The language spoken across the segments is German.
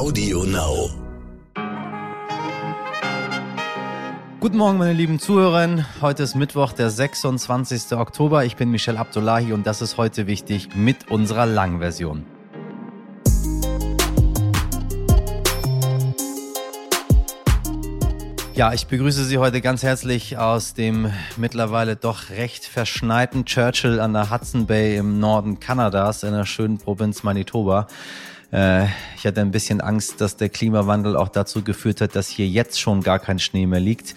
Audio Now. Guten Morgen, meine lieben Zuhörer. Heute ist Mittwoch, der 26. Oktober. Ich bin Michel Abdullahi und das ist heute wichtig mit unserer Langversion. Ja, ich begrüße Sie heute ganz herzlich aus dem mittlerweile doch recht verschneiten Churchill an der Hudson Bay im Norden Kanadas in der schönen Provinz Manitoba. Äh, ich hatte ein bisschen Angst, dass der Klimawandel auch dazu geführt hat, dass hier jetzt schon gar kein Schnee mehr liegt.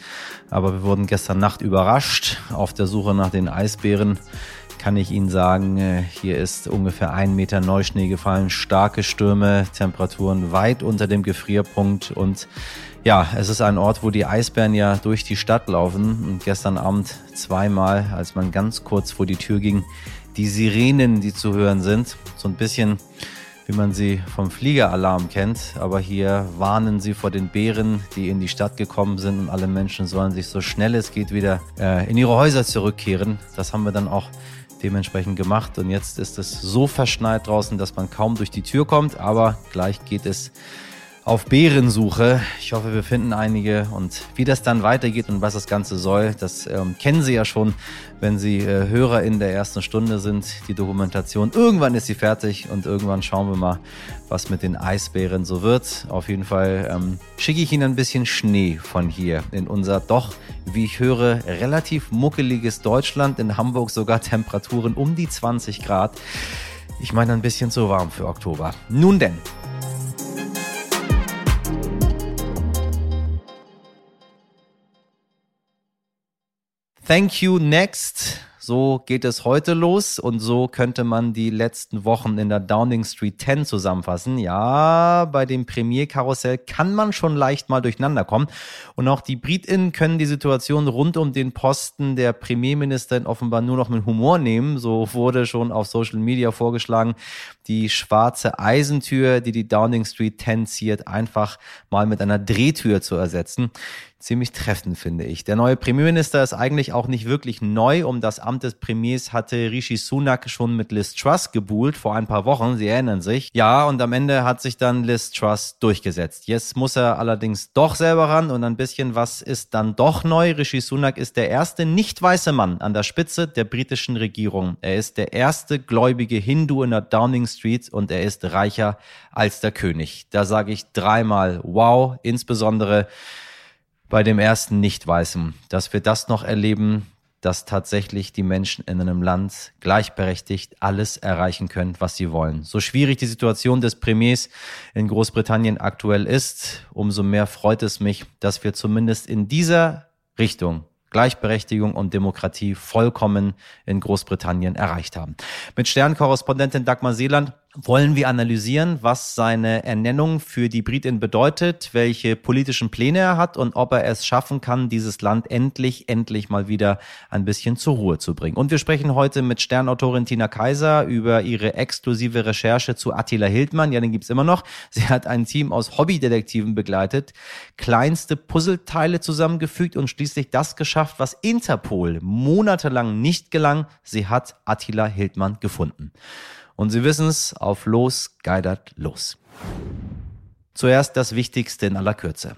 Aber wir wurden gestern Nacht überrascht auf der Suche nach den Eisbären kann ich Ihnen sagen, äh, hier ist ungefähr ein Meter Neuschnee gefallen, starke Stürme, Temperaturen weit unter dem Gefrierpunkt und ja, es ist ein Ort, wo die Eisbären ja durch die Stadt laufen. Und gestern Abend zweimal, als man ganz kurz vor die Tür ging, die Sirenen, die zu hören sind. So ein bisschen, wie man sie vom Fliegeralarm kennt. Aber hier warnen sie vor den Bären, die in die Stadt gekommen sind. Und alle Menschen sollen sich so schnell es geht wieder äh, in ihre Häuser zurückkehren. Das haben wir dann auch dementsprechend gemacht. Und jetzt ist es so verschneit draußen, dass man kaum durch die Tür kommt. Aber gleich geht es auf Bärensuche. Ich hoffe, wir finden einige und wie das dann weitergeht und was das Ganze soll, das ähm, kennen Sie ja schon, wenn Sie äh, Hörer in der ersten Stunde sind, die Dokumentation. Irgendwann ist sie fertig und irgendwann schauen wir mal, was mit den Eisbären so wird. Auf jeden Fall ähm, schicke ich Ihnen ein bisschen Schnee von hier in unser doch, wie ich höre, relativ muckeliges Deutschland. In Hamburg sogar Temperaturen um die 20 Grad. Ich meine ein bisschen zu warm für Oktober. Nun denn. Thank you next. So geht es heute los und so könnte man die letzten Wochen in der Downing Street 10 zusammenfassen. Ja, bei dem Premierkarussell kann man schon leicht mal durcheinander kommen und auch die Britinnen können die Situation rund um den Posten der Premierministerin offenbar nur noch mit Humor nehmen. So wurde schon auf Social Media vorgeschlagen, die schwarze Eisentür, die die Downing Street 10 ziert, einfach mal mit einer Drehtür zu ersetzen ziemlich treffend, finde ich. Der neue Premierminister ist eigentlich auch nicht wirklich neu. Um das Amt des Premiers hatte Rishi Sunak schon mit Liz Truss gebuhlt vor ein paar Wochen. Sie erinnern sich. Ja, und am Ende hat sich dann Liz Truss durchgesetzt. Jetzt muss er allerdings doch selber ran und ein bisschen was ist dann doch neu. Rishi Sunak ist der erste nicht weiße Mann an der Spitze der britischen Regierung. Er ist der erste gläubige Hindu in der Downing Street und er ist reicher als der König. Da sage ich dreimal wow, insbesondere bei dem ersten Nicht-Weißen, dass wir das noch erleben, dass tatsächlich die Menschen in einem Land gleichberechtigt alles erreichen können, was sie wollen. So schwierig die Situation des Premiers in Großbritannien aktuell ist, umso mehr freut es mich, dass wir zumindest in dieser Richtung Gleichberechtigung und Demokratie vollkommen in Großbritannien erreicht haben. Mit Sternkorrespondentin Dagmar Seeland wollen wir analysieren, was seine Ernennung für die Britin bedeutet, welche politischen Pläne er hat und ob er es schaffen kann, dieses Land endlich, endlich mal wieder ein bisschen zur Ruhe zu bringen. Und wir sprechen heute mit Sternautorin Tina Kaiser über ihre exklusive Recherche zu Attila Hildmann. Ja, den gibt's immer noch. Sie hat ein Team aus Hobbydetektiven begleitet, kleinste Puzzleteile zusammengefügt und schließlich das geschafft, was Interpol monatelang nicht gelang. Sie hat Attila Hildmann gefunden. Und Sie wissen es, auf los geidert los. Zuerst das Wichtigste in aller Kürze.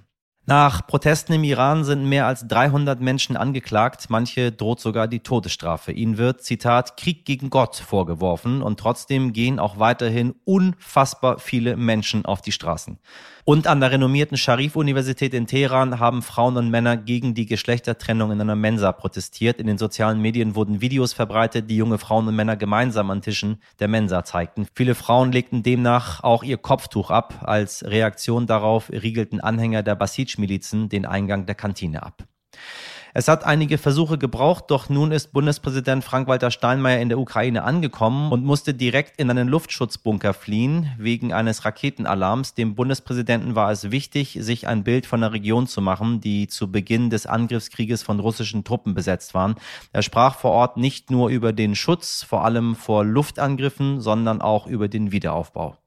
Nach Protesten im Iran sind mehr als 300 Menschen angeklagt, manche droht sogar die Todesstrafe. Ihnen wird, Zitat, Krieg gegen Gott vorgeworfen und trotzdem gehen auch weiterhin unfassbar viele Menschen auf die Straßen. Und an der renommierten Sharif-Universität in Teheran haben Frauen und Männer gegen die Geschlechtertrennung in einer Mensa protestiert. In den sozialen Medien wurden Videos verbreitet, die junge Frauen und Männer gemeinsam an Tischen der Mensa zeigten. Viele Frauen legten demnach auch ihr Kopftuch ab. Als Reaktion darauf riegelten Anhänger der Basij Milizen den Eingang der Kantine ab. Es hat einige Versuche gebraucht, doch nun ist Bundespräsident Frank-Walter Steinmeier in der Ukraine angekommen und musste direkt in einen Luftschutzbunker fliehen wegen eines Raketenalarms. Dem Bundespräsidenten war es wichtig, sich ein Bild von der Region zu machen, die zu Beginn des Angriffskrieges von russischen Truppen besetzt waren. Er sprach vor Ort nicht nur über den Schutz, vor allem vor Luftangriffen, sondern auch über den Wiederaufbau.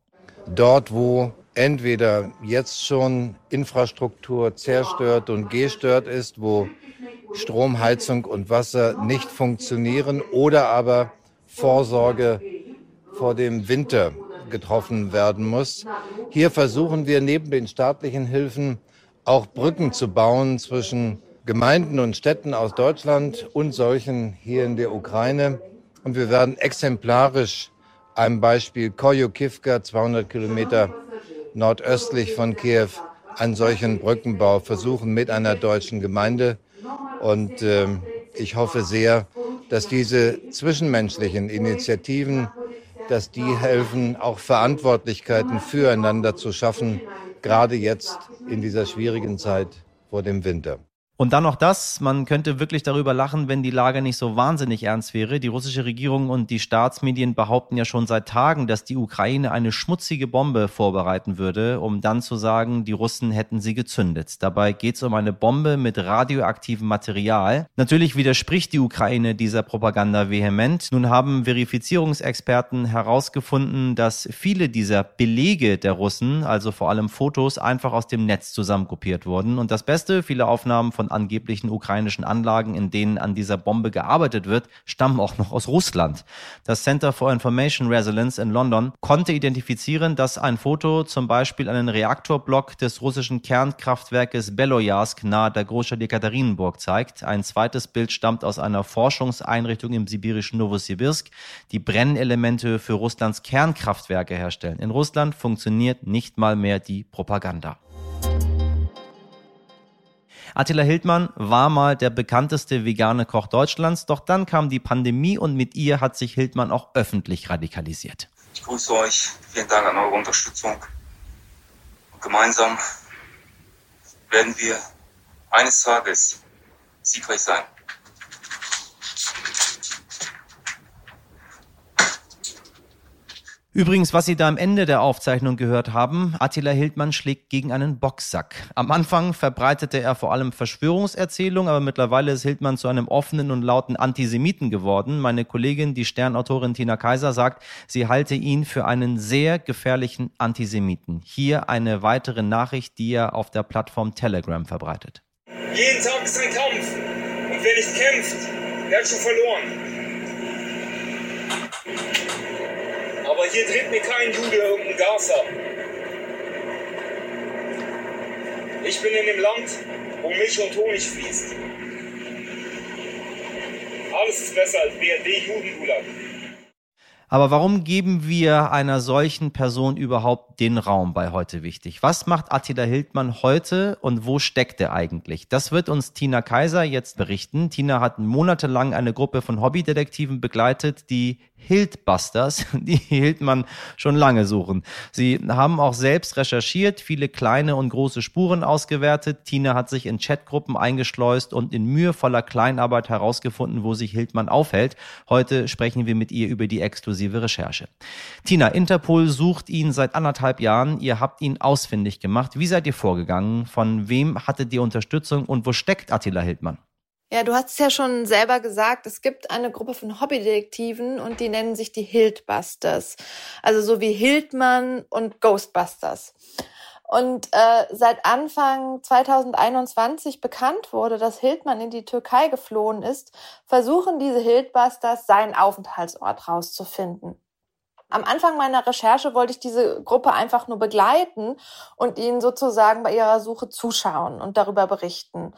Dort, wo entweder jetzt schon Infrastruktur zerstört und gestört ist, wo Strom, Heizung und Wasser nicht funktionieren oder aber Vorsorge vor dem Winter getroffen werden muss. Hier versuchen wir neben den staatlichen Hilfen auch Brücken zu bauen zwischen Gemeinden und Städten aus Deutschland und solchen hier in der Ukraine. Und wir werden exemplarisch einem Beispiel Koyukivka, 200 Kilometer nordöstlich von Kiew, einen solchen Brückenbau versuchen mit einer deutschen Gemeinde. Und äh, ich hoffe sehr, dass diese zwischenmenschlichen Initiativen, dass die helfen, auch Verantwortlichkeiten füreinander zu schaffen, gerade jetzt in dieser schwierigen Zeit vor dem Winter. Und dann noch das, man könnte wirklich darüber lachen, wenn die Lage nicht so wahnsinnig ernst wäre. Die russische Regierung und die Staatsmedien behaupten ja schon seit Tagen, dass die Ukraine eine schmutzige Bombe vorbereiten würde, um dann zu sagen, die Russen hätten sie gezündet. Dabei geht es um eine Bombe mit radioaktivem Material. Natürlich widerspricht die Ukraine dieser Propaganda vehement. Nun haben Verifizierungsexperten herausgefunden, dass viele dieser Belege der Russen, also vor allem Fotos, einfach aus dem Netz zusammenkopiert wurden. Und das Beste, viele Aufnahmen von angeblichen ukrainischen Anlagen, in denen an dieser Bombe gearbeitet wird, stammen auch noch aus Russland. Das Center for Information Resilience in London konnte identifizieren, dass ein Foto zum Beispiel einen Reaktorblock des russischen Kernkraftwerkes Beloyarsk nahe der Großstadt Ekaterinburg zeigt. Ein zweites Bild stammt aus einer Forschungseinrichtung im sibirischen Novosibirsk, die Brennelemente für Russlands Kernkraftwerke herstellen. In Russland funktioniert nicht mal mehr die Propaganda. Attila Hildmann war mal der bekannteste vegane Koch Deutschlands, doch dann kam die Pandemie und mit ihr hat sich Hildmann auch öffentlich radikalisiert. Ich grüße euch. Vielen Dank an eure Unterstützung. Und gemeinsam werden wir eines Tages siegreich sein. Übrigens, was Sie da am Ende der Aufzeichnung gehört haben, Attila Hildmann schlägt gegen einen Boxsack. Am Anfang verbreitete er vor allem Verschwörungserzählungen, aber mittlerweile ist Hildmann zu einem offenen und lauten Antisemiten geworden. Meine Kollegin, die Sternautorin Tina Kaiser, sagt, sie halte ihn für einen sehr gefährlichen Antisemiten. Hier eine weitere Nachricht, die er auf der Plattform Telegram verbreitet. Jeden Tag ist ein Kampf. Und wer nicht kämpft, der hat schon verloren. Aber hier dreht mir kein Jude irgendein Gaza. Ich bin in dem Land, wo Milch und Honig fließt. Alles ist besser als BRD-Judengulag. Aber warum geben wir einer solchen Person überhaupt den Raum bei heute wichtig? Was macht Attila Hildmann heute und wo steckt er eigentlich? Das wird uns Tina Kaiser jetzt berichten. Tina hat monatelang eine Gruppe von Hobbydetektiven begleitet, die Hildbusters, die Hildmann schon lange suchen. Sie haben auch selbst recherchiert, viele kleine und große Spuren ausgewertet. Tina hat sich in Chatgruppen eingeschleust und in mühevoller Kleinarbeit herausgefunden, wo sich Hildmann aufhält. Heute sprechen wir mit ihr über die exklusive Recherche. Tina, Interpol sucht ihn seit anderthalb Jahren. Ihr habt ihn ausfindig gemacht. Wie seid ihr vorgegangen? Von wem hattet ihr Unterstützung und wo steckt Attila Hildmann? Ja, du hast es ja schon selber gesagt, es gibt eine Gruppe von Hobbydetektiven und die nennen sich die Hildbusters. Also so wie Hildmann und Ghostbusters. Und äh, seit Anfang 2021 bekannt wurde, dass Hildmann in die Türkei geflohen ist, versuchen diese Hildbusters seinen Aufenthaltsort rauszufinden. Am Anfang meiner Recherche wollte ich diese Gruppe einfach nur begleiten und ihnen sozusagen bei ihrer Suche zuschauen und darüber berichten.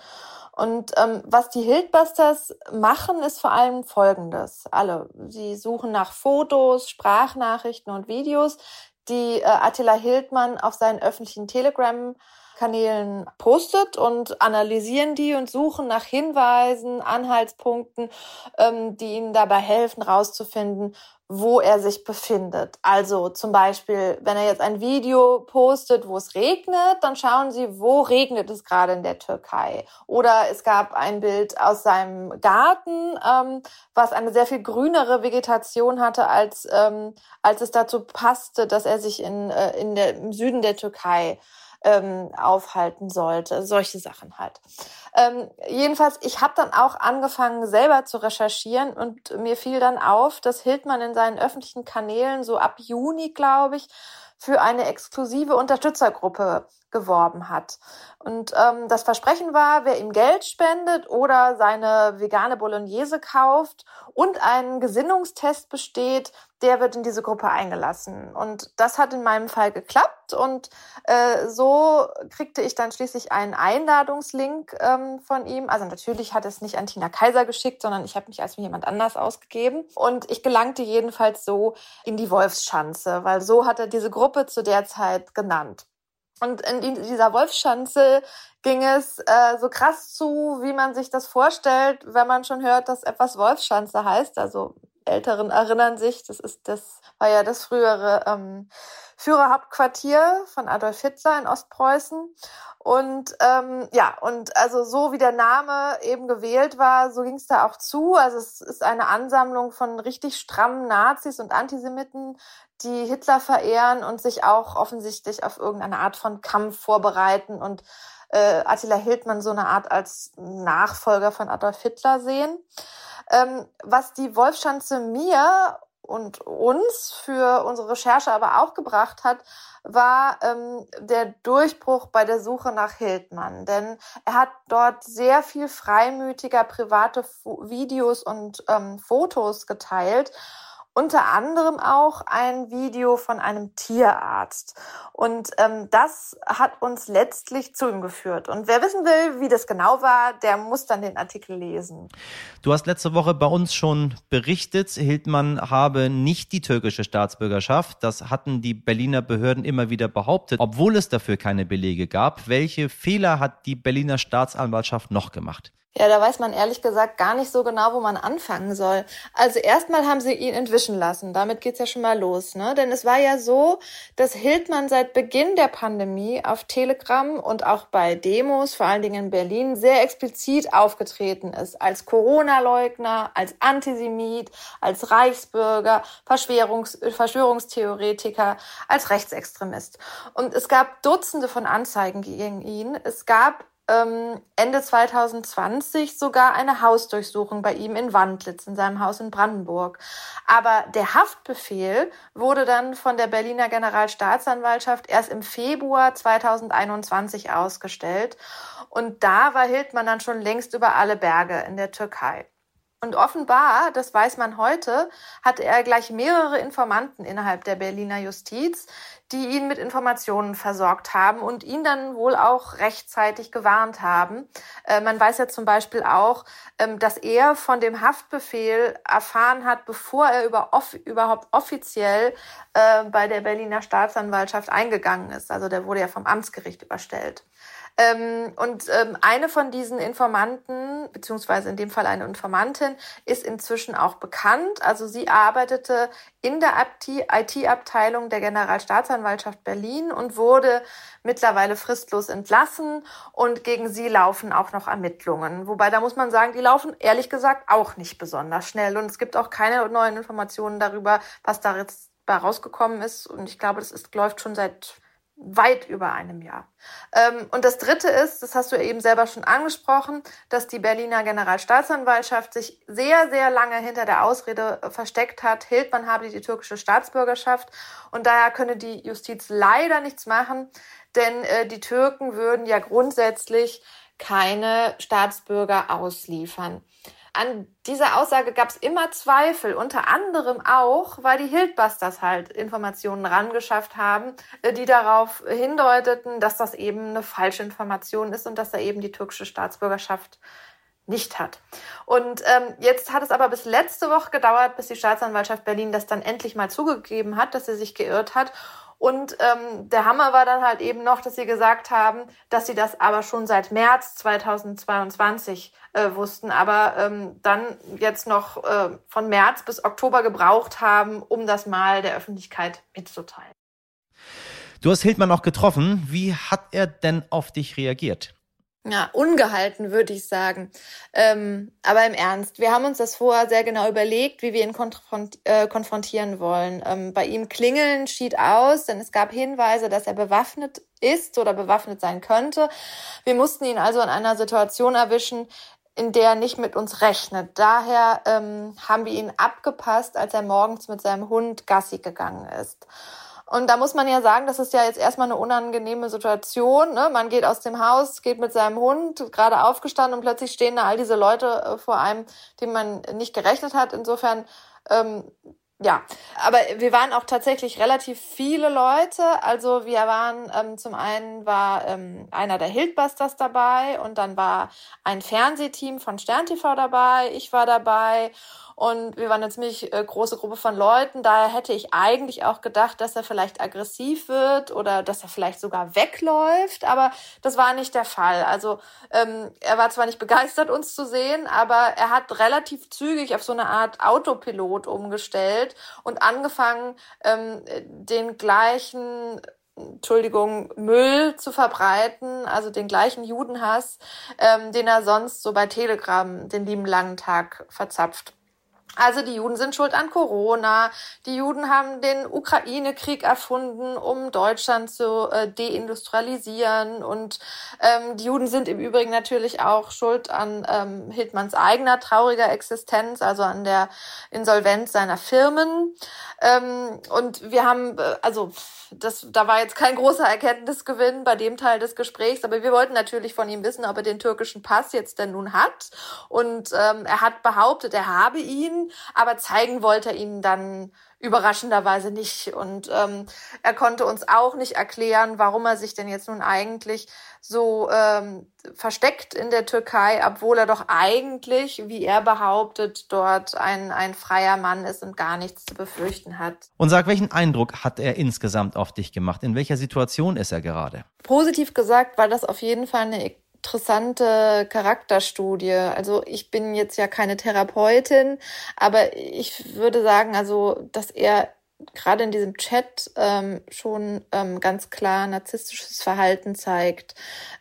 Und ähm, was die Hildbusters machen, ist vor allem Folgendes. Alle, sie suchen nach Fotos, Sprachnachrichten und Videos, die äh, Attila Hildmann auf seinen öffentlichen Telegram Kanälen postet und analysieren die und suchen nach Hinweisen, Anhaltspunkten, ähm, die ihnen dabei helfen, rauszufinden, wo er sich befindet. Also zum Beispiel, wenn er jetzt ein Video postet, wo es regnet, dann schauen Sie, wo regnet es gerade in der Türkei. Oder es gab ein Bild aus seinem Garten, ähm, was eine sehr viel grünere Vegetation hatte, als, ähm, als es dazu passte, dass er sich in, äh, in der, im Süden der Türkei ähm, aufhalten sollte. Solche Sachen halt. Ähm, jedenfalls, ich habe dann auch angefangen, selber zu recherchieren und mir fiel dann auf, dass Hildmann in seinen öffentlichen Kanälen so ab Juni, glaube ich, für eine exklusive Unterstützergruppe geworben hat. Und ähm, das Versprechen war, wer ihm Geld spendet oder seine vegane Bolognese kauft und einen Gesinnungstest besteht, der wird in diese Gruppe eingelassen. Und das hat in meinem Fall geklappt. Und äh, so kriegte ich dann schließlich einen Einladungslink ähm, von ihm. Also natürlich hat es nicht an Tina Kaiser geschickt, sondern ich habe mich als jemand anders ausgegeben. Und ich gelangte jedenfalls so in die Wolfschanze, weil so hat er diese Gruppe zu der Zeit genannt. Und in dieser Wolfschanze ging es äh, so krass zu, wie man sich das vorstellt, wenn man schon hört, dass etwas Wolfschanze heißt. Also Älteren erinnern sich, das ist das war ja das frühere ähm, Führerhauptquartier von Adolf Hitler in Ostpreußen. Und ähm, ja, und also so wie der Name eben gewählt war, so ging es da auch zu. Also es ist eine Ansammlung von richtig strammen Nazis und Antisemiten, die Hitler verehren und sich auch offensichtlich auf irgendeine Art von Kampf vorbereiten und äh, Attila Hildmann so eine Art als Nachfolger von Adolf Hitler sehen. Ähm, was die Wolfschanze mir und uns für unsere Recherche aber auch gebracht hat, war ähm, der Durchbruch bei der Suche nach Hildmann. Denn er hat dort sehr viel freimütiger private Videos und ähm, Fotos geteilt unter anderem auch ein Video von einem Tierarzt. Und ähm, das hat uns letztlich zu ihm geführt. Und wer wissen will, wie das genau war, der muss dann den Artikel lesen. Du hast letzte Woche bei uns schon berichtet, Hildmann habe nicht die türkische Staatsbürgerschaft. Das hatten die Berliner Behörden immer wieder behauptet, obwohl es dafür keine Belege gab. Welche Fehler hat die Berliner Staatsanwaltschaft noch gemacht? Ja, da weiß man ehrlich gesagt gar nicht so genau, wo man anfangen soll. Also erstmal haben sie ihn entwischen lassen. Damit geht's ja schon mal los, ne? Denn es war ja so, dass Hildmann seit Beginn der Pandemie auf Telegram und auch bei Demos, vor allen Dingen in Berlin, sehr explizit aufgetreten ist. Als Corona-Leugner, als Antisemit, als Reichsbürger, Verschwörungs Verschwörungstheoretiker, als Rechtsextremist. Und es gab Dutzende von Anzeigen gegen ihn. Es gab ähm, Ende 2020 sogar eine Hausdurchsuchung bei ihm in Wandlitz, in seinem Haus in Brandenburg. Aber der Haftbefehl wurde dann von der Berliner Generalstaatsanwaltschaft erst im Februar 2021 ausgestellt. Und da war Hildmann dann schon längst über alle Berge in der Türkei. Und offenbar, das weiß man heute, hatte er gleich mehrere Informanten innerhalb der Berliner Justiz, die ihn mit Informationen versorgt haben und ihn dann wohl auch rechtzeitig gewarnt haben. Äh, man weiß ja zum Beispiel auch, ähm, dass er von dem Haftbefehl erfahren hat, bevor er über off überhaupt offiziell äh, bei der Berliner Staatsanwaltschaft eingegangen ist. Also der wurde ja vom Amtsgericht überstellt. Ähm, und ähm, eine von diesen Informanten, beziehungsweise in dem Fall eine Informantin, ist inzwischen auch bekannt. Also sie arbeitete in der IT-Abteilung der Generalstaatsanwaltschaft Berlin und wurde mittlerweile fristlos entlassen und gegen sie laufen auch noch Ermittlungen. Wobei da muss man sagen, die laufen ehrlich gesagt auch nicht besonders schnell und es gibt auch keine neuen Informationen darüber, was da jetzt rausgekommen ist. Und ich glaube, das ist, läuft schon seit weit über einem Jahr. Ähm, und das Dritte ist, das hast du eben selber schon angesprochen, dass die Berliner Generalstaatsanwaltschaft sich sehr, sehr lange hinter der Ausrede versteckt hat, Hildmann habe die türkische Staatsbürgerschaft und daher könne die Justiz leider nichts machen, denn äh, die Türken würden ja grundsätzlich keine Staatsbürger ausliefern. An dieser Aussage gab es immer Zweifel, unter anderem auch, weil die Hildbusters halt Informationen rangeschafft haben, äh, die darauf hindeuteten, dass das eben eine falsche Information ist und dass er eben die türkische Staatsbürgerschaft nicht hat. Und ähm, jetzt hat es aber bis letzte Woche gedauert, bis die Staatsanwaltschaft Berlin das dann endlich mal zugegeben hat, dass sie sich geirrt hat und ähm, der Hammer war dann halt eben noch, dass sie gesagt haben, dass sie das aber schon seit März 2022 äh, wussten, aber ähm, dann jetzt noch äh, von März bis Oktober gebraucht haben, um das mal der Öffentlichkeit mitzuteilen. Du hast Hildmann auch getroffen. Wie hat er denn auf dich reagiert? Ja, ungehalten, würde ich sagen. Ähm, aber im Ernst, wir haben uns das vorher sehr genau überlegt, wie wir ihn konfront äh, konfrontieren wollen. Ähm, bei ihm klingeln schied aus, denn es gab Hinweise, dass er bewaffnet ist oder bewaffnet sein könnte. Wir mussten ihn also in einer Situation erwischen, in der er nicht mit uns rechnet. Daher ähm, haben wir ihn abgepasst, als er morgens mit seinem Hund Gassi gegangen ist. Und da muss man ja sagen, das ist ja jetzt erstmal eine unangenehme Situation. Ne? Man geht aus dem Haus, geht mit seinem Hund, gerade aufgestanden und plötzlich stehen da all diese Leute äh, vor einem, denen man nicht gerechnet hat. Insofern ähm, ja, aber wir waren auch tatsächlich relativ viele Leute. Also wir waren, ähm, zum einen war ähm, einer der Hildbusters dabei und dann war ein Fernsehteam von Stern TV dabei, ich war dabei und wir waren eine ziemlich äh, große Gruppe von Leuten. Daher hätte ich eigentlich auch gedacht, dass er vielleicht aggressiv wird oder dass er vielleicht sogar wegläuft. Aber das war nicht der Fall. Also ähm, er war zwar nicht begeistert, uns zu sehen, aber er hat relativ zügig auf so eine Art Autopilot umgestellt und angefangen, ähm, den gleichen Entschuldigung, Müll zu verbreiten, also den gleichen Judenhass, ähm, den er sonst so bei Telegram den lieben langen Tag verzapft. Also die Juden sind schuld an Corona. Die Juden haben den Ukraine-Krieg erfunden, um Deutschland zu äh, deindustrialisieren. Und ähm, die Juden sind im Übrigen natürlich auch schuld an ähm, Hildmanns eigener trauriger Existenz, also an der Insolvenz seiner Firmen. Ähm, und wir haben, äh, also das, da war jetzt kein großer Erkenntnisgewinn bei dem Teil des Gesprächs, aber wir wollten natürlich von ihm wissen, ob er den türkischen Pass jetzt denn nun hat. Und ähm, er hat behauptet, er habe ihn, aber zeigen wollte er ihn dann überraschenderweise nicht. Und ähm, er konnte uns auch nicht erklären, warum er sich denn jetzt nun eigentlich so ähm, versteckt in der Türkei, obwohl er doch eigentlich, wie er behauptet, dort ein, ein freier Mann ist und gar nichts zu befürchten hat. Und sag, welchen Eindruck hat er insgesamt auf dich gemacht? In welcher Situation ist er gerade? Positiv gesagt war das auf jeden Fall eine interessante Charakterstudie. Also ich bin jetzt ja keine Therapeutin, aber ich würde sagen, also, dass er gerade in diesem Chat ähm, schon ähm, ganz klar narzisstisches Verhalten zeigt.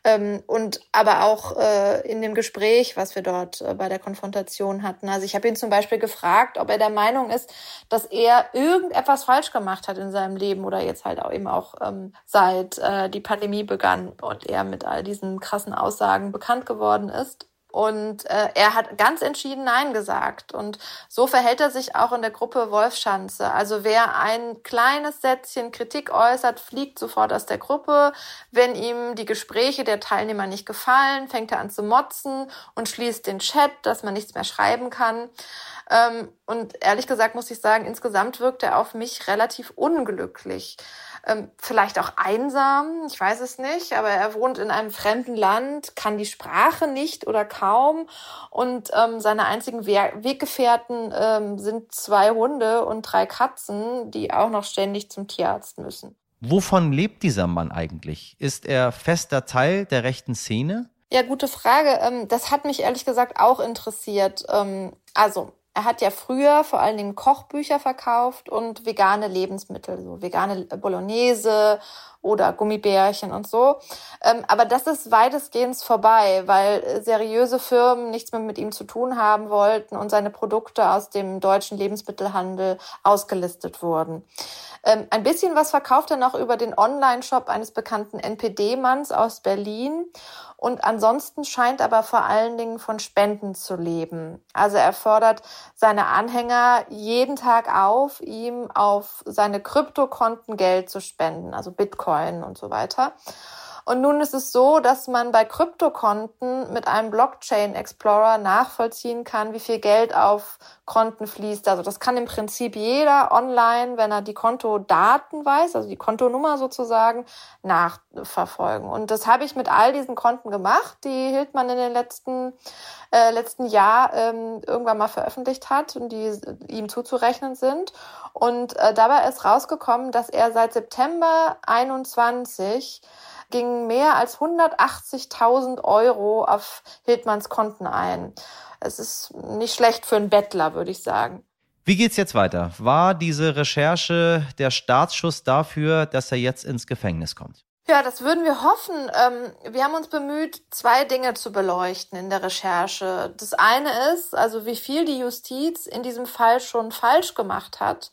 Ähm, und aber auch äh, in dem Gespräch, was wir dort äh, bei der Konfrontation hatten. Also ich habe ihn zum Beispiel gefragt, ob er der Meinung ist, dass er irgendetwas falsch gemacht hat in seinem Leben oder jetzt halt auch eben auch ähm, seit äh, die Pandemie begann und er mit all diesen krassen Aussagen bekannt geworden ist. Und äh, er hat ganz entschieden Nein gesagt. Und so verhält er sich auch in der Gruppe Wolfschanze. Also wer ein kleines Sätzchen Kritik äußert, fliegt sofort aus der Gruppe. Wenn ihm die Gespräche der Teilnehmer nicht gefallen, fängt er an zu motzen und schließt den Chat, dass man nichts mehr schreiben kann. Ähm, und ehrlich gesagt muss ich sagen, insgesamt wirkt er auf mich relativ unglücklich ähm, vielleicht auch einsam, ich weiß es nicht, aber er wohnt in einem fremden Land, kann die Sprache nicht oder kaum und ähm, seine einzigen We Weggefährten ähm, sind zwei Hunde und drei Katzen, die auch noch ständig zum Tierarzt müssen. Wovon lebt dieser Mann eigentlich? Ist er fester Teil der rechten Szene? Ja, gute Frage. Ähm, das hat mich ehrlich gesagt auch interessiert. Ähm, also, er hat ja früher vor allen Dingen Kochbücher verkauft und vegane Lebensmittel, so vegane Bolognese oder Gummibärchen und so. Ähm, aber das ist weitestgehend vorbei, weil seriöse Firmen nichts mehr mit ihm zu tun haben wollten und seine Produkte aus dem deutschen Lebensmittelhandel ausgelistet wurden. Ähm, ein bisschen was verkauft er noch über den Online-Shop eines bekannten NPD-Manns aus Berlin. Und ansonsten scheint aber vor allen Dingen von Spenden zu leben. Also er fordert seine Anhänger jeden Tag auf, ihm auf seine Kryptokonten Geld zu spenden, also Bitcoin und so weiter. Und nun ist es so, dass man bei Kryptokonten mit einem Blockchain Explorer nachvollziehen kann, wie viel Geld auf Konten fließt. Also das kann im Prinzip jeder online, wenn er die Kontodaten weiß, also die Kontonummer sozusagen, nachverfolgen. Und das habe ich mit all diesen Konten gemacht, die Hildmann in den letzten äh, letzten Jahr ähm, irgendwann mal veröffentlicht hat und die ihm zuzurechnen sind. Und äh, dabei ist rausgekommen, dass er seit September 21 gingen mehr als 180.000 Euro auf Hildmanns Konten ein. Es ist nicht schlecht für einen Bettler, würde ich sagen. Wie geht's jetzt weiter? War diese Recherche der Startschuss dafür, dass er jetzt ins Gefängnis kommt? Ja, das würden wir hoffen. Ähm, wir haben uns bemüht, zwei Dinge zu beleuchten in der Recherche. Das eine ist, also wie viel die Justiz in diesem Fall schon falsch gemacht hat.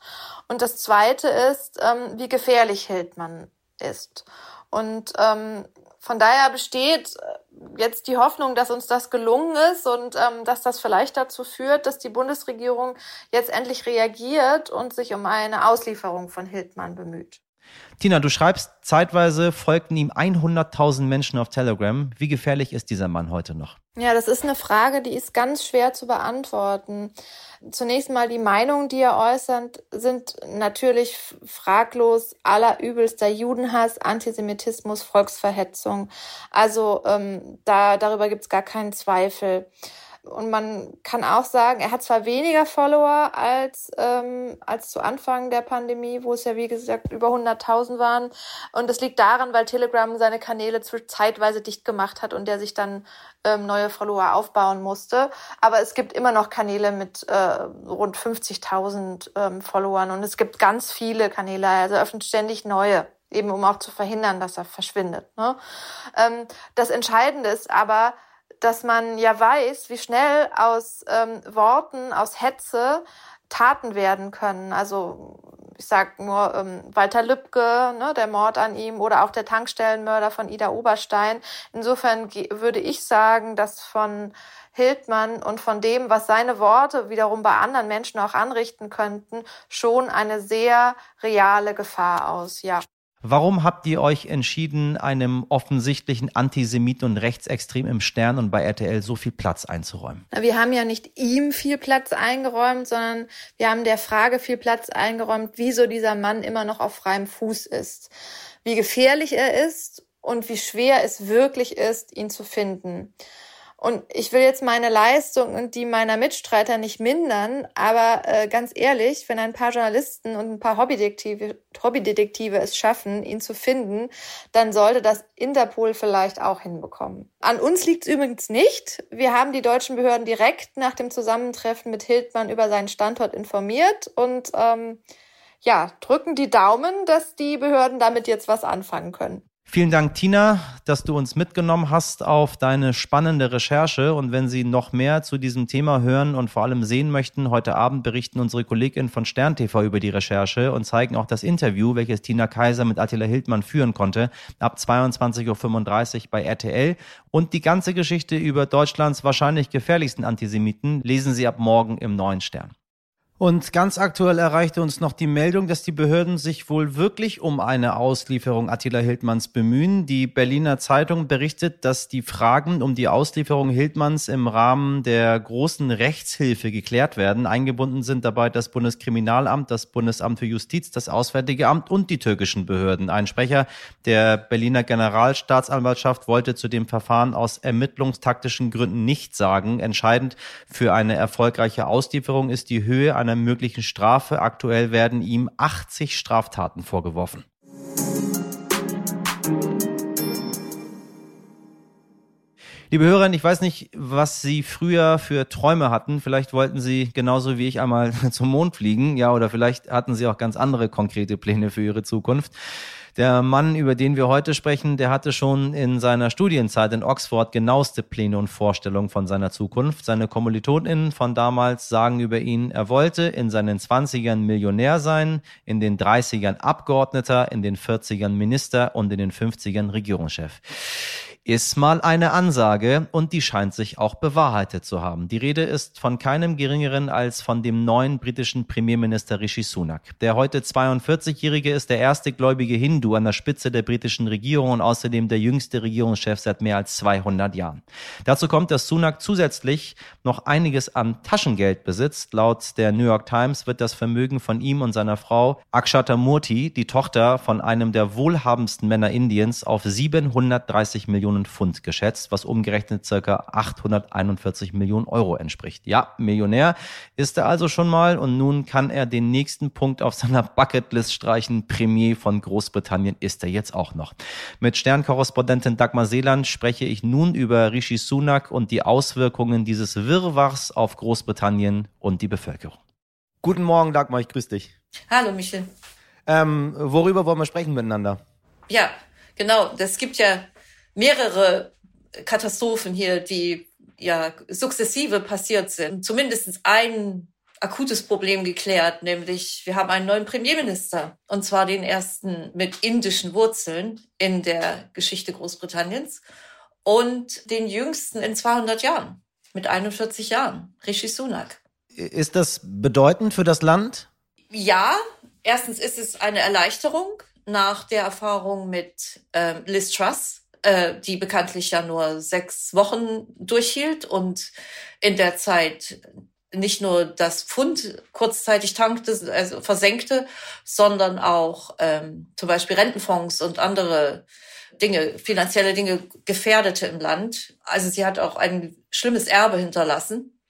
Und das zweite ist, ähm, wie gefährlich Hildmann ist. Und ähm, von daher besteht äh, jetzt die Hoffnung, dass uns das gelungen ist und ähm, dass das vielleicht dazu führt, dass die Bundesregierung jetzt endlich reagiert und sich um eine Auslieferung von Hildmann bemüht. Tina, du schreibst, zeitweise folgten ihm 100.000 Menschen auf Telegram. Wie gefährlich ist dieser Mann heute noch? Ja, das ist eine Frage, die ist ganz schwer zu beantworten. Zunächst mal die Meinungen, die er äußert, sind natürlich fraglos allerübelster Judenhass, Antisemitismus, Volksverhetzung. Also ähm, da darüber gibt's gar keinen Zweifel. Und man kann auch sagen, er hat zwar weniger Follower als, ähm, als zu Anfang der Pandemie, wo es ja wie gesagt über 100.000 waren. Und das liegt daran, weil Telegram seine Kanäle zeitweise dicht gemacht hat und der sich dann ähm, neue Follower aufbauen musste. Aber es gibt immer noch Kanäle mit äh, rund 50.000 ähm, Followern und es gibt ganz viele Kanäle, also öffnet ständig neue eben um auch zu verhindern, dass er verschwindet. Ne? Ähm, das Entscheidende ist aber, dass man ja weiß, wie schnell aus ähm, Worten, aus Hetze Taten werden können. Also ich sag nur ähm, Walter Lübcke, ne, der Mord an ihm oder auch der Tankstellenmörder von Ida Oberstein. Insofern würde ich sagen, dass von Hildmann und von dem, was seine Worte wiederum bei anderen Menschen auch anrichten könnten, schon eine sehr reale Gefahr aus, ja. Warum habt ihr euch entschieden, einem offensichtlichen Antisemiten und Rechtsextrem im Stern und bei RTL so viel Platz einzuräumen? Wir haben ja nicht ihm viel Platz eingeräumt, sondern wir haben der Frage viel Platz eingeräumt, wieso dieser Mann immer noch auf freiem Fuß ist, wie gefährlich er ist und wie schwer es wirklich ist, ihn zu finden. Und ich will jetzt meine Leistung und die meiner Mitstreiter nicht mindern, aber äh, ganz ehrlich, wenn ein paar Journalisten und ein paar Hobbydetektive, Hobbydetektive es schaffen, ihn zu finden, dann sollte das Interpol vielleicht auch hinbekommen. An uns liegt es übrigens nicht. Wir haben die deutschen Behörden direkt nach dem Zusammentreffen mit Hildmann über seinen Standort informiert und ähm, ja, drücken die Daumen, dass die Behörden damit jetzt was anfangen können. Vielen Dank, Tina, dass du uns mitgenommen hast auf deine spannende Recherche. Und wenn Sie noch mehr zu diesem Thema hören und vor allem sehen möchten, heute Abend berichten unsere Kolleginnen von Stern TV über die Recherche und zeigen auch das Interview, welches Tina Kaiser mit Attila Hildmann führen konnte, ab 22.35 Uhr bei RTL. Und die ganze Geschichte über Deutschlands wahrscheinlich gefährlichsten Antisemiten lesen Sie ab morgen im neuen Stern. Und ganz aktuell erreichte uns noch die Meldung, dass die Behörden sich wohl wirklich um eine Auslieferung Attila Hildmanns bemühen. Die Berliner Zeitung berichtet, dass die Fragen um die Auslieferung Hildmanns im Rahmen der großen Rechtshilfe geklärt werden. Eingebunden sind dabei das Bundeskriminalamt, das Bundesamt für Justiz, das Auswärtige Amt und die türkischen Behörden. Ein Sprecher der Berliner Generalstaatsanwaltschaft wollte zu dem Verfahren aus ermittlungstaktischen Gründen nichts sagen. Entscheidend für eine erfolgreiche Auslieferung ist die Höhe einer möglichen Strafe. Aktuell werden ihm 80 Straftaten vorgeworfen. Liebe Hörerinnen, ich weiß nicht, was Sie früher für Träume hatten. Vielleicht wollten Sie genauso wie ich einmal zum Mond fliegen, ja, oder vielleicht hatten Sie auch ganz andere konkrete Pläne für Ihre Zukunft. Der Mann, über den wir heute sprechen, der hatte schon in seiner Studienzeit in Oxford genaueste Pläne und Vorstellungen von seiner Zukunft. Seine KommilitonInnen von damals sagen über ihn, er wollte in seinen 20ern Millionär sein, in den 30ern Abgeordneter, in den 40ern Minister und in den 50ern Regierungschef ist mal eine Ansage und die scheint sich auch bewahrheitet zu haben. Die Rede ist von keinem geringeren als von dem neuen britischen Premierminister Rishi Sunak. Der heute 42-Jährige ist der erste gläubige Hindu an der Spitze der britischen Regierung und außerdem der jüngste Regierungschef seit mehr als 200 Jahren. Dazu kommt, dass Sunak zusätzlich noch einiges an Taschengeld besitzt. Laut der New York Times wird das Vermögen von ihm und seiner Frau Akshata Murthy, die Tochter von einem der wohlhabendsten Männer Indiens, auf 730 Millionen Millionen Pfund geschätzt, was umgerechnet circa 841 Millionen Euro entspricht. Ja, Millionär ist er also schon mal und nun kann er den nächsten Punkt auf seiner Bucketlist streichen. Premier von Großbritannien ist er jetzt auch noch. Mit Sternkorrespondentin Dagmar Seeland spreche ich nun über Rishi Sunak und die Auswirkungen dieses Wirrwarrs auf Großbritannien und die Bevölkerung. Guten Morgen, Dagmar, ich grüße dich. Hallo, Michel. Ähm, worüber wollen wir sprechen miteinander? Ja, genau. Das gibt ja mehrere Katastrophen hier, die ja sukzessive passiert sind. Zumindest ein akutes Problem geklärt, nämlich wir haben einen neuen Premierminister, und zwar den ersten mit indischen Wurzeln in der Geschichte Großbritanniens und den jüngsten in 200 Jahren, mit 41 Jahren, Rishi Sunak. Ist das bedeutend für das Land? Ja, erstens ist es eine Erleichterung, nach der Erfahrung mit äh, Liz Truss, äh, die bekanntlich ja nur sechs Wochen durchhielt und in der Zeit nicht nur das Pfund kurzzeitig tankte, also versenkte, sondern auch ähm, zum Beispiel Rentenfonds und andere Dinge, finanzielle Dinge gefährdete im Land. Also sie hat auch ein schlimmes Erbe hinterlassen.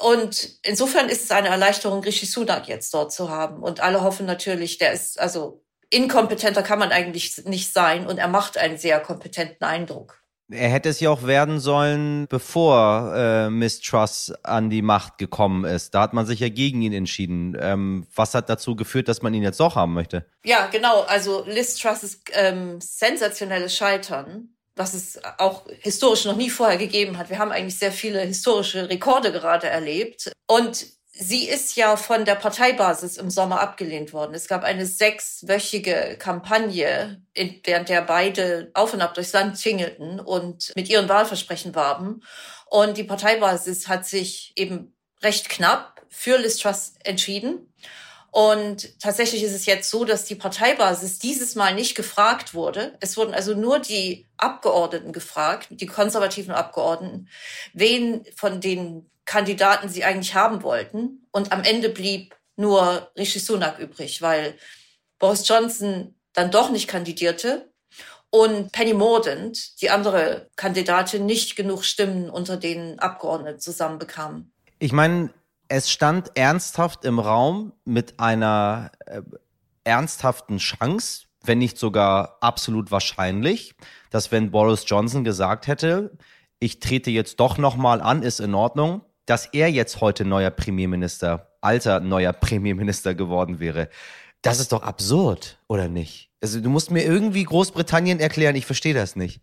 Und insofern ist es eine Erleichterung, Rishi Sunak jetzt dort zu haben. Und alle hoffen natürlich, der ist, also inkompetenter kann man eigentlich nicht sein und er macht einen sehr kompetenten Eindruck. Er hätte es ja auch werden sollen, bevor äh, Miss Truss an die Macht gekommen ist. Da hat man sich ja gegen ihn entschieden. Ähm, was hat dazu geführt, dass man ihn jetzt doch haben möchte? Ja, genau. Also Liz Truss' ähm, sensationelles Scheitern, was es auch historisch noch nie vorher gegeben hat. Wir haben eigentlich sehr viele historische Rekorde gerade erlebt. Und Sie ist ja von der Parteibasis im Sommer abgelehnt worden. Es gab eine sechswöchige Kampagne, während der beide auf und ab durchs Land tingelten und mit ihren Wahlversprechen warben. Und die Parteibasis hat sich eben recht knapp für Liz Truss entschieden. Und tatsächlich ist es jetzt so, dass die Parteibasis dieses Mal nicht gefragt wurde. Es wurden also nur die Abgeordneten gefragt, die konservativen Abgeordneten, wen von den Kandidaten sie eigentlich haben wollten. Und am Ende blieb nur Rishi Sunak übrig, weil Boris Johnson dann doch nicht kandidierte und Penny Mordaunt, die andere Kandidatin, nicht genug Stimmen unter den Abgeordneten zusammenbekam. Ich meine, es stand ernsthaft im Raum mit einer äh, ernsthaften Chance, wenn nicht sogar absolut wahrscheinlich, dass wenn Boris Johnson gesagt hätte, ich trete jetzt doch noch mal an, ist in Ordnung, dass er jetzt heute neuer Premierminister, alter neuer Premierminister geworden wäre. Das ist doch absurd, oder nicht? Also du musst mir irgendwie Großbritannien erklären, ich verstehe das nicht.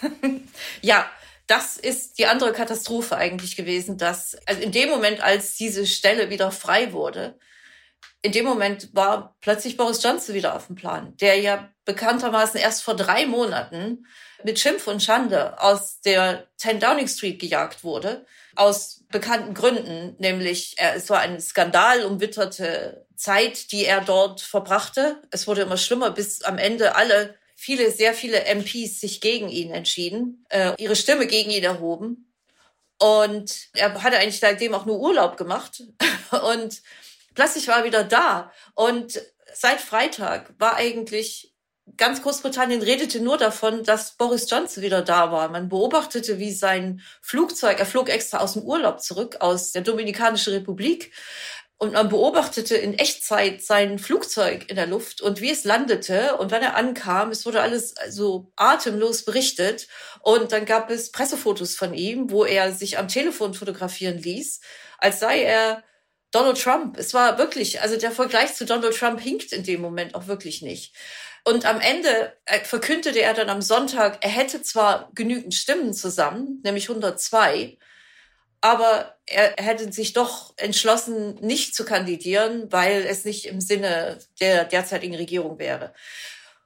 ja, das ist die andere Katastrophe eigentlich gewesen, dass also in dem Moment, als diese Stelle wieder frei wurde, in dem Moment war plötzlich Boris Johnson wieder auf dem Plan, der ja bekanntermaßen erst vor drei Monaten mit Schimpf und Schande aus der 10 Downing Street gejagt wurde aus bekannten Gründen, nämlich er, es war eine skandalumwitterte Zeit, die er dort verbrachte. Es wurde immer schlimmer, bis am Ende alle, viele, sehr viele MPs sich gegen ihn entschieden, äh, ihre Stimme gegen ihn erhoben. Und er hatte eigentlich seitdem auch nur Urlaub gemacht. Und plötzlich war er wieder da. Und seit Freitag war eigentlich ganz Großbritannien redete nur davon, dass Boris Johnson wieder da war. Man beobachtete, wie sein Flugzeug, er flog extra aus dem Urlaub zurück, aus der Dominikanischen Republik. Und man beobachtete in Echtzeit sein Flugzeug in der Luft und wie es landete. Und wenn er ankam, es wurde alles so atemlos berichtet. Und dann gab es Pressefotos von ihm, wo er sich am Telefon fotografieren ließ, als sei er Donald Trump. Es war wirklich, also der Vergleich zu Donald Trump hinkt in dem Moment auch wirklich nicht. Und am Ende äh, verkündete er dann am Sonntag, er hätte zwar genügend Stimmen zusammen, nämlich 102, aber er hätte sich doch entschlossen, nicht zu kandidieren, weil es nicht im Sinne der derzeitigen Regierung wäre.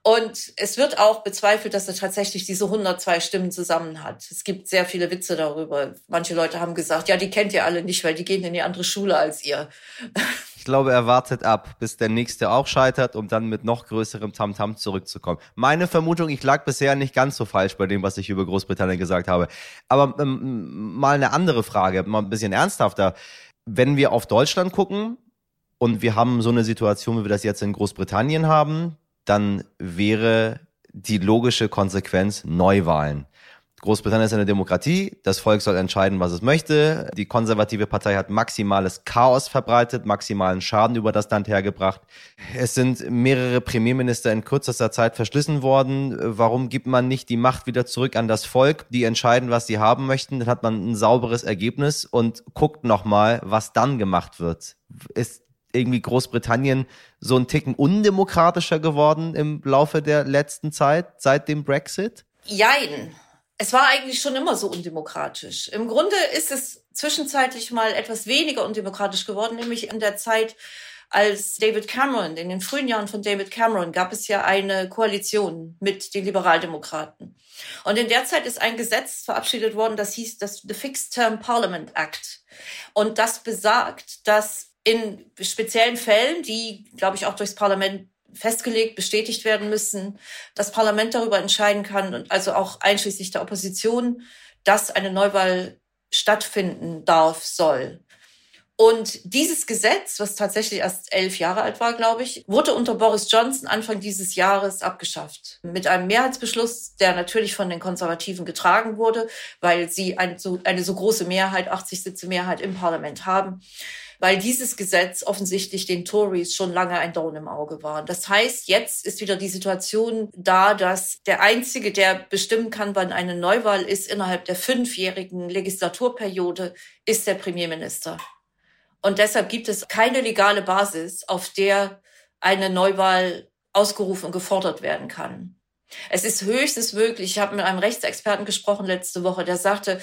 Und es wird auch bezweifelt, dass er tatsächlich diese 102 Stimmen zusammen hat. Es gibt sehr viele Witze darüber. Manche Leute haben gesagt, ja, die kennt ihr alle nicht, weil die gehen in die andere Schule als ihr. Ich glaube, er wartet ab, bis der nächste auch scheitert, um dann mit noch größerem Tamtam -Tam zurückzukommen. Meine Vermutung, ich lag bisher nicht ganz so falsch bei dem, was ich über Großbritannien gesagt habe. Aber ähm, mal eine andere Frage, mal ein bisschen ernsthafter. Wenn wir auf Deutschland gucken und wir haben so eine Situation, wie wir das jetzt in Großbritannien haben, dann wäre die logische Konsequenz Neuwahlen. Großbritannien ist eine Demokratie, das Volk soll entscheiden, was es möchte. Die konservative Partei hat maximales Chaos verbreitet, maximalen Schaden über das Land hergebracht. Es sind mehrere Premierminister in kürzester Zeit verschlissen worden. Warum gibt man nicht die Macht wieder zurück an das Volk, die entscheiden, was sie haben möchten? Dann hat man ein sauberes Ergebnis und guckt nochmal, was dann gemacht wird. Ist irgendwie Großbritannien so ein Ticken undemokratischer geworden im Laufe der letzten Zeit, seit dem Brexit? Jein es war eigentlich schon immer so undemokratisch. Im Grunde ist es zwischenzeitlich mal etwas weniger undemokratisch geworden, nämlich in der Zeit, als David Cameron, in den frühen Jahren von David Cameron, gab es ja eine Koalition mit den Liberaldemokraten. Und in der Zeit ist ein Gesetz verabschiedet worden, das hieß das The Fixed Term Parliament Act. Und das besagt, dass in speziellen Fällen, die, glaube ich, auch durchs Parlament festgelegt, bestätigt werden müssen, das Parlament darüber entscheiden kann und also auch einschließlich der Opposition, dass eine Neuwahl stattfinden darf, soll. Und dieses Gesetz, was tatsächlich erst elf Jahre alt war, glaube ich, wurde unter Boris Johnson Anfang dieses Jahres abgeschafft. Mit einem Mehrheitsbeschluss, der natürlich von den Konservativen getragen wurde, weil sie eine so, eine so große Mehrheit, 80 Sitze Mehrheit im Parlament haben weil dieses Gesetz offensichtlich den Tories schon lange ein Dorn im Auge war. Das heißt, jetzt ist wieder die Situation da, dass der Einzige, der bestimmen kann, wann eine Neuwahl ist innerhalb der fünfjährigen Legislaturperiode, ist der Premierminister. Und deshalb gibt es keine legale Basis, auf der eine Neuwahl ausgerufen und gefordert werden kann. Es ist höchstens möglich, ich habe mit einem Rechtsexperten gesprochen letzte Woche, der sagte,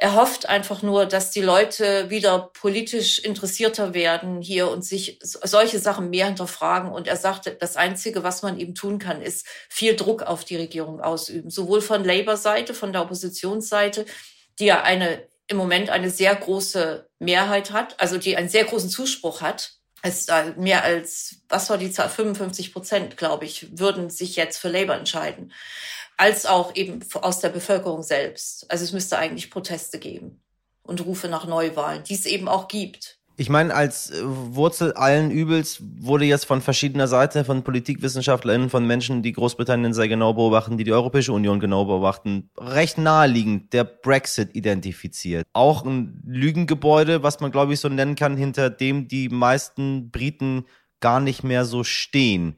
er hofft einfach nur, dass die Leute wieder politisch interessierter werden hier und sich solche Sachen mehr hinterfragen. Und er sagte, das Einzige, was man eben tun kann, ist viel Druck auf die Regierung ausüben. Sowohl von Labour-Seite, von der Oppositionsseite, die ja eine, im Moment eine sehr große Mehrheit hat, also die einen sehr großen Zuspruch hat. Es mehr als, was war die Zahl? 55 Prozent, glaube ich, würden sich jetzt für Labour entscheiden als auch eben aus der Bevölkerung selbst. Also es müsste eigentlich Proteste geben und Rufe nach Neuwahlen, die es eben auch gibt. Ich meine, als äh, Wurzel allen Übels wurde jetzt von verschiedener Seite, von PolitikwissenschaftlerInnen, von Menschen, die Großbritannien sehr genau beobachten, die die Europäische Union genau beobachten, recht naheliegend der Brexit identifiziert. Auch ein Lügengebäude, was man glaube ich so nennen kann, hinter dem die meisten Briten gar nicht mehr so stehen.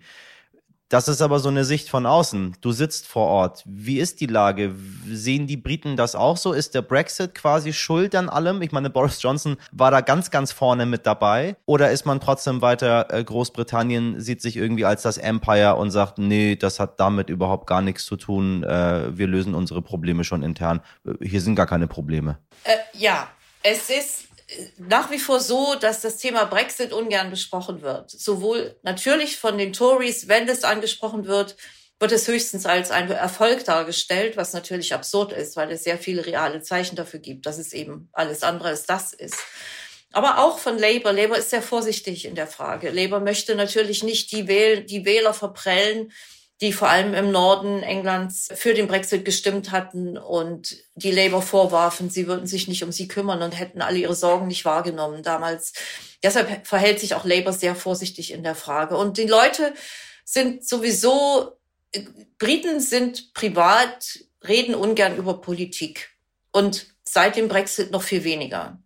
Das ist aber so eine Sicht von außen. Du sitzt vor Ort. Wie ist die Lage? Sehen die Briten das auch so? Ist der Brexit quasi schuld an allem? Ich meine, Boris Johnson war da ganz, ganz vorne mit dabei. Oder ist man trotzdem weiter, äh, Großbritannien sieht sich irgendwie als das Empire und sagt, nee, das hat damit überhaupt gar nichts zu tun. Äh, wir lösen unsere Probleme schon intern. Äh, hier sind gar keine Probleme. Äh, ja, es ist nach wie vor so, dass das Thema Brexit ungern besprochen wird. Sowohl natürlich von den Tories, wenn es angesprochen wird, wird es höchstens als ein Erfolg dargestellt, was natürlich absurd ist, weil es sehr viele reale Zeichen dafür gibt, dass es eben alles andere als das ist. Aber auch von Labour. Labour ist sehr vorsichtig in der Frage. Labour möchte natürlich nicht die, Wähl die Wähler verprellen, die vor allem im Norden Englands für den Brexit gestimmt hatten und die Labour vorwarfen, sie würden sich nicht um sie kümmern und hätten alle ihre Sorgen nicht wahrgenommen damals. Deshalb verhält sich auch Labour sehr vorsichtig in der Frage. Und die Leute sind sowieso, Briten sind privat, reden ungern über Politik. Und seit dem Brexit noch viel weniger.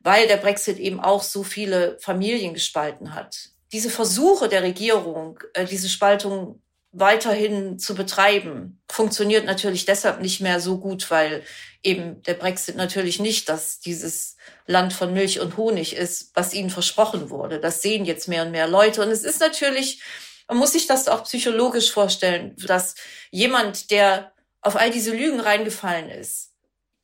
Weil der Brexit eben auch so viele Familien gespalten hat. Diese Versuche der Regierung, äh, diese Spaltung weiterhin zu betreiben, funktioniert natürlich deshalb nicht mehr so gut, weil eben der Brexit natürlich nicht, dass dieses Land von Milch und Honig ist, was ihnen versprochen wurde. Das sehen jetzt mehr und mehr Leute. Und es ist natürlich, man muss sich das auch psychologisch vorstellen, dass jemand, der auf all diese Lügen reingefallen ist,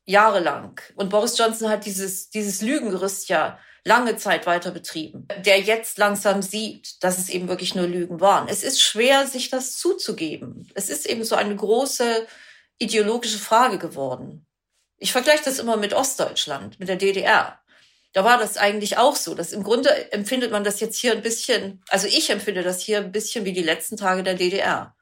jahrelang, und Boris Johnson hat dieses, dieses Lügengerüst ja lange Zeit weiter betrieben, der jetzt langsam sieht, dass es eben wirklich nur Lügen waren. Es ist schwer, sich das zuzugeben. Es ist eben so eine große ideologische Frage geworden. Ich vergleiche das immer mit Ostdeutschland, mit der DDR. Da war das eigentlich auch so. Das im Grunde empfindet man das jetzt hier ein bisschen, also ich empfinde das hier ein bisschen wie die letzten Tage der DDR,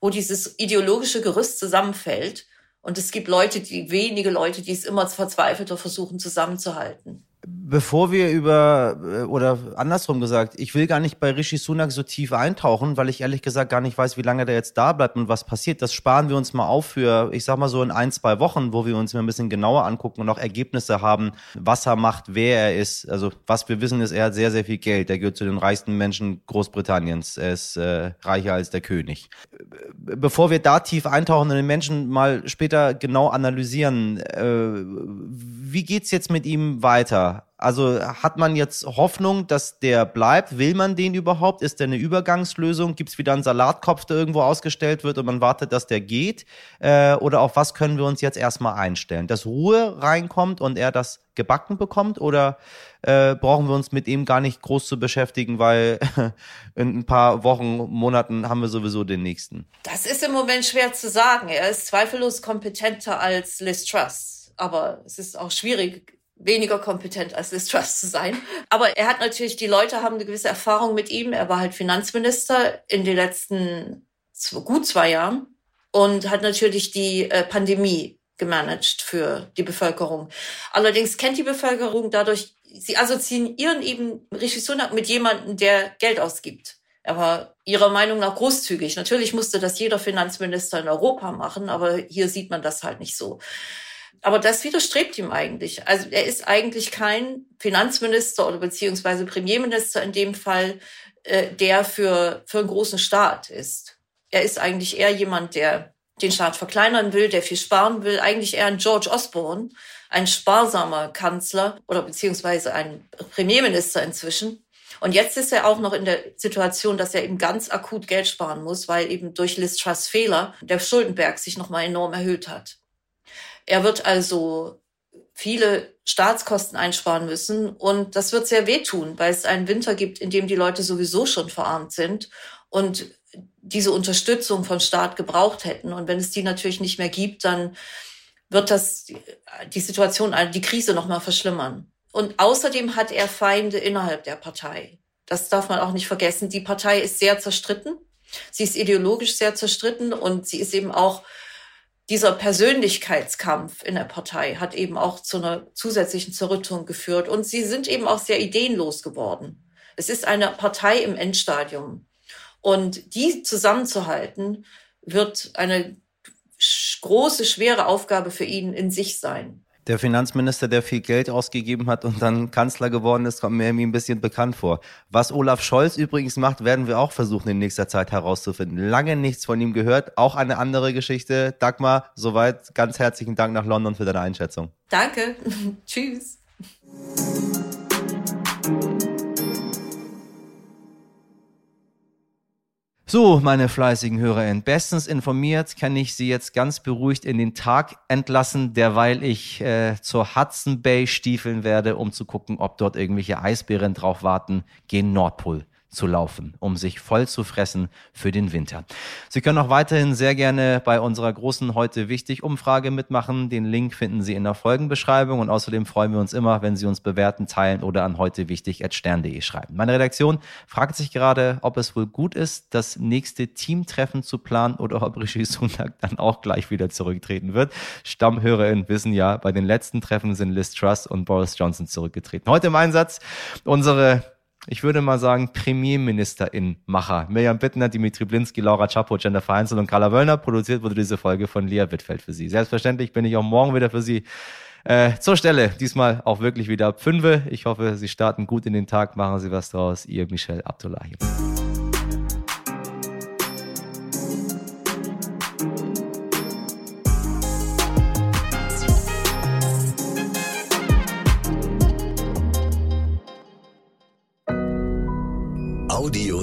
wo dieses ideologische Gerüst zusammenfällt und es gibt Leute, die wenige Leute, die es immer verzweifelter versuchen zusammenzuhalten. Bevor wir über, äh, oder andersrum gesagt, ich will gar nicht bei Rishi Sunak so tief eintauchen, weil ich ehrlich gesagt gar nicht weiß, wie lange der jetzt da bleibt und was passiert. Das sparen wir uns mal auf für, ich sag mal so in ein, zwei Wochen, wo wir uns mal ein bisschen genauer angucken und auch Ergebnisse haben, was er macht, wer er ist. Also was wir wissen ist, er hat sehr, sehr viel Geld. Er gehört zu den reichsten Menschen Großbritanniens. Er ist äh, reicher als der König. Bevor wir da tief eintauchen und den Menschen mal später genau analysieren, äh, wie geht's jetzt mit ihm weiter? Also hat man jetzt Hoffnung, dass der bleibt? Will man den überhaupt? Ist der eine Übergangslösung? Gibt es wieder einen Salatkopf, der irgendwo ausgestellt wird und man wartet, dass der geht? Äh, oder auf was können wir uns jetzt erstmal einstellen? Dass Ruhe reinkommt und er das gebacken bekommt? Oder äh, brauchen wir uns mit ihm gar nicht groß zu beschäftigen, weil in ein paar Wochen, Monaten haben wir sowieso den nächsten? Das ist im Moment schwer zu sagen. Er ist zweifellos kompetenter als Liz Truss. Aber es ist auch schwierig, weniger kompetent als Liz Truss zu sein. Aber er hat natürlich, die Leute haben eine gewisse Erfahrung mit ihm. Er war halt Finanzminister in den letzten gut zwei Jahren und hat natürlich die äh, Pandemie gemanagt für die Bevölkerung. Allerdings kennt die Bevölkerung dadurch, sie assoziieren eben Rishi Sunak mit jemandem, der Geld ausgibt. Er war ihrer Meinung nach großzügig. Natürlich musste das jeder Finanzminister in Europa machen, aber hier sieht man das halt nicht so. Aber das widerstrebt ihm eigentlich. Also er ist eigentlich kein Finanzminister oder beziehungsweise Premierminister in dem Fall, äh, der für, für einen großen Staat ist. Er ist eigentlich eher jemand, der den Staat verkleinern will, der viel sparen will. Eigentlich eher ein George Osborne, ein sparsamer Kanzler oder beziehungsweise ein Premierminister inzwischen. Und jetzt ist er auch noch in der Situation, dass er eben ganz akut Geld sparen muss, weil eben durch Liz Truss Fehler der Schuldenberg sich nochmal enorm erhöht hat. Er wird also viele Staatskosten einsparen müssen und das wird sehr wehtun, weil es einen Winter gibt, in dem die Leute sowieso schon verarmt sind und diese Unterstützung vom Staat gebraucht hätten. Und wenn es die natürlich nicht mehr gibt, dann wird das die Situation, die Krise nochmal verschlimmern. Und außerdem hat er Feinde innerhalb der Partei. Das darf man auch nicht vergessen. Die Partei ist sehr zerstritten. Sie ist ideologisch sehr zerstritten und sie ist eben auch dieser Persönlichkeitskampf in der Partei hat eben auch zu einer zusätzlichen Zerrüttung geführt und sie sind eben auch sehr ideenlos geworden. Es ist eine Partei im Endstadium und die zusammenzuhalten wird eine große, schwere Aufgabe für ihn in sich sein. Der Finanzminister, der viel Geld ausgegeben hat und dann Kanzler geworden ist, kommt mir irgendwie ein bisschen bekannt vor. Was Olaf Scholz übrigens macht, werden wir auch versuchen in nächster Zeit herauszufinden. Lange nichts von ihm gehört. Auch eine andere Geschichte. Dagmar, soweit ganz herzlichen Dank nach London für deine Einschätzung. Danke. Tschüss. So, meine fleißigen HörerInnen, bestens informiert kann ich Sie jetzt ganz beruhigt in den Tag entlassen, derweil ich äh, zur Hudson Bay stiefeln werde, um zu gucken, ob dort irgendwelche Eisbären drauf warten, gehen Nordpol zu laufen, um sich voll zu fressen für den Winter. Sie können auch weiterhin sehr gerne bei unserer großen heute wichtig Umfrage mitmachen. Den Link finden Sie in der Folgenbeschreibung und außerdem freuen wir uns immer, wenn Sie uns bewerten, teilen oder an heute wichtig stern.de schreiben. Meine Redaktion fragt sich gerade, ob es wohl gut ist, das nächste Teamtreffen zu planen oder ob Rishi Sunak dann auch gleich wieder zurücktreten wird. StammhörerInnen wissen ja, bei den letzten Treffen sind Liz Truss und Boris Johnson zurückgetreten. Heute im Einsatz unsere ich würde mal sagen, Premierministerin-Macher. Mirjam Bittner, Dimitri Blinski, Laura Chapo, Jennifer Heinzel und Carla Wöllner. Produziert wurde diese Folge von Lea Wittfeld für Sie. Selbstverständlich bin ich auch morgen wieder für Sie äh, zur Stelle. Diesmal auch wirklich wieder ab 5. Ich hoffe, Sie starten gut in den Tag, machen Sie was draus. Ihr Michel Abdullahi.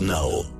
now.